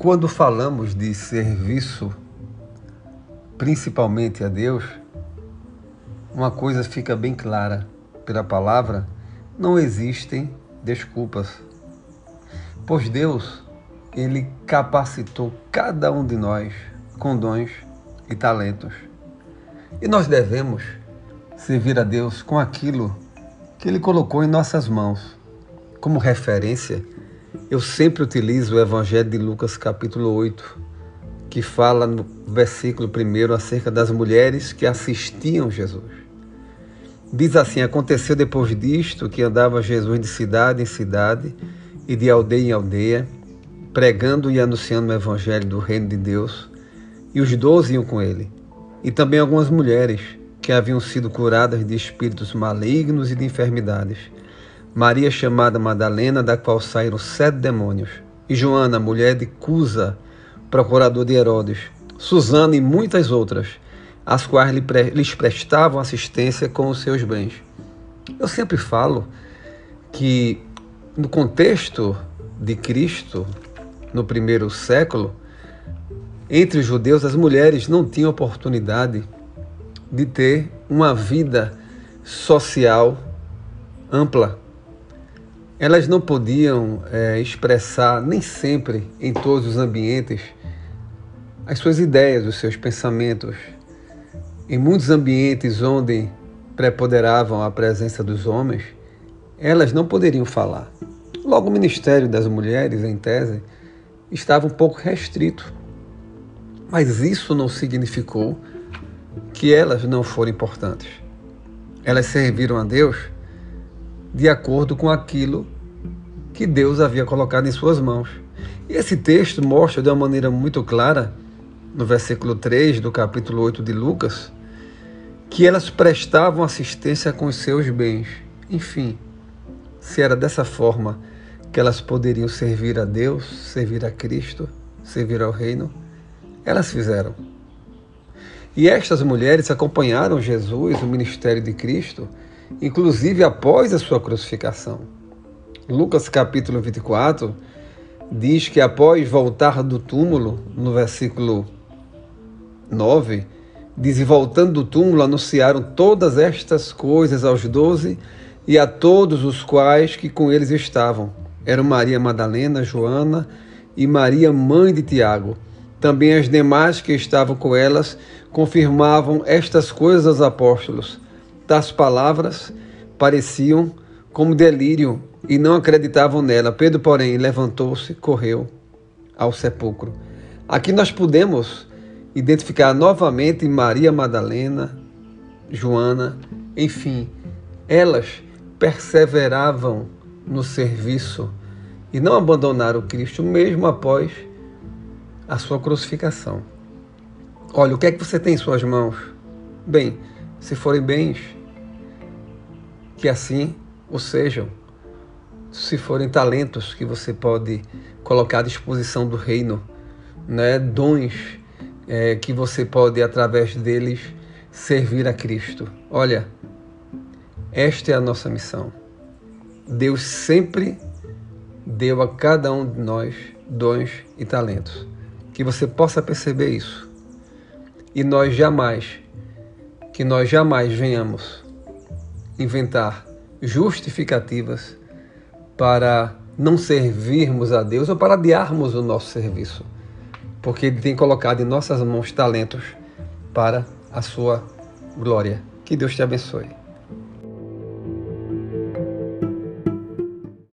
Quando falamos de serviço, principalmente a Deus, uma coisa fica bem clara pela palavra: não existem desculpas. Pois Deus, Ele capacitou cada um de nós com dons e talentos. E nós devemos servir a Deus com aquilo que Ele colocou em nossas mãos. Como referência, eu sempre utilizo o Evangelho de Lucas, capítulo 8, que fala no versículo 1 acerca das mulheres que assistiam Jesus. Diz assim: Aconteceu depois disto que andava Jesus de cidade em cidade e de aldeia em aldeia, pregando e anunciando o Evangelho do Reino de Deus, e os doze iam com ele, e também algumas mulheres que haviam sido curadas de espíritos malignos e de enfermidades Maria chamada Madalena, da qual saíram sete demônios, e Joana, mulher de Cusa, procurador de Herodes, Susana e muitas outras, as quais lhes prestavam assistência com os seus bens. Eu sempre falo que no contexto de Cristo, no primeiro século, entre os judeus, as mulheres não tinham oportunidade de ter uma vida social ampla elas não podiam é, expressar, nem sempre, em todos os ambientes, as suas ideias, os seus pensamentos. Em muitos ambientes onde preponderavam a presença dos homens, elas não poderiam falar. Logo, o Ministério das Mulheres, em tese, estava um pouco restrito. Mas isso não significou que elas não foram importantes. Elas serviram a Deus de acordo com aquilo que Deus havia colocado em suas mãos. E esse texto mostra de uma maneira muito clara, no versículo 3 do capítulo 8 de Lucas, que elas prestavam assistência com os seus bens. Enfim, se era dessa forma que elas poderiam servir a Deus, servir a Cristo, servir ao Reino, elas fizeram. E estas mulheres acompanharam Jesus, o ministério de Cristo, inclusive após a sua crucificação. Lucas capítulo 24 diz que após voltar do túmulo, no versículo 9, diz: voltando do túmulo, anunciaram todas estas coisas aos doze e a todos os quais que com eles estavam. Eram Maria Madalena, Joana e Maria, mãe de Tiago. Também as demais que estavam com elas confirmavam estas coisas aos apóstolos Tais palavras pareciam como delírio e não acreditavam nela. Pedro, porém, levantou-se, correu ao sepulcro. Aqui nós podemos identificar novamente Maria Madalena, Joana, enfim, elas perseveravam no serviço e não abandonaram Cristo mesmo após a sua crucificação. Olha, o que é que você tem em suas mãos? Bem, se forem bens, que assim o sejam. Se forem talentos que você pode colocar à disposição do reino, né? dons é, que você pode, através deles, servir a Cristo. Olha, esta é a nossa missão. Deus sempre deu a cada um de nós dons e talentos. Que você possa perceber isso. E nós jamais, que nós jamais venhamos inventar justificativas para não servirmos a Deus ou para adiarmos o nosso serviço, porque Ele tem colocado em nossas mãos talentos para a sua glória. Que Deus te abençoe.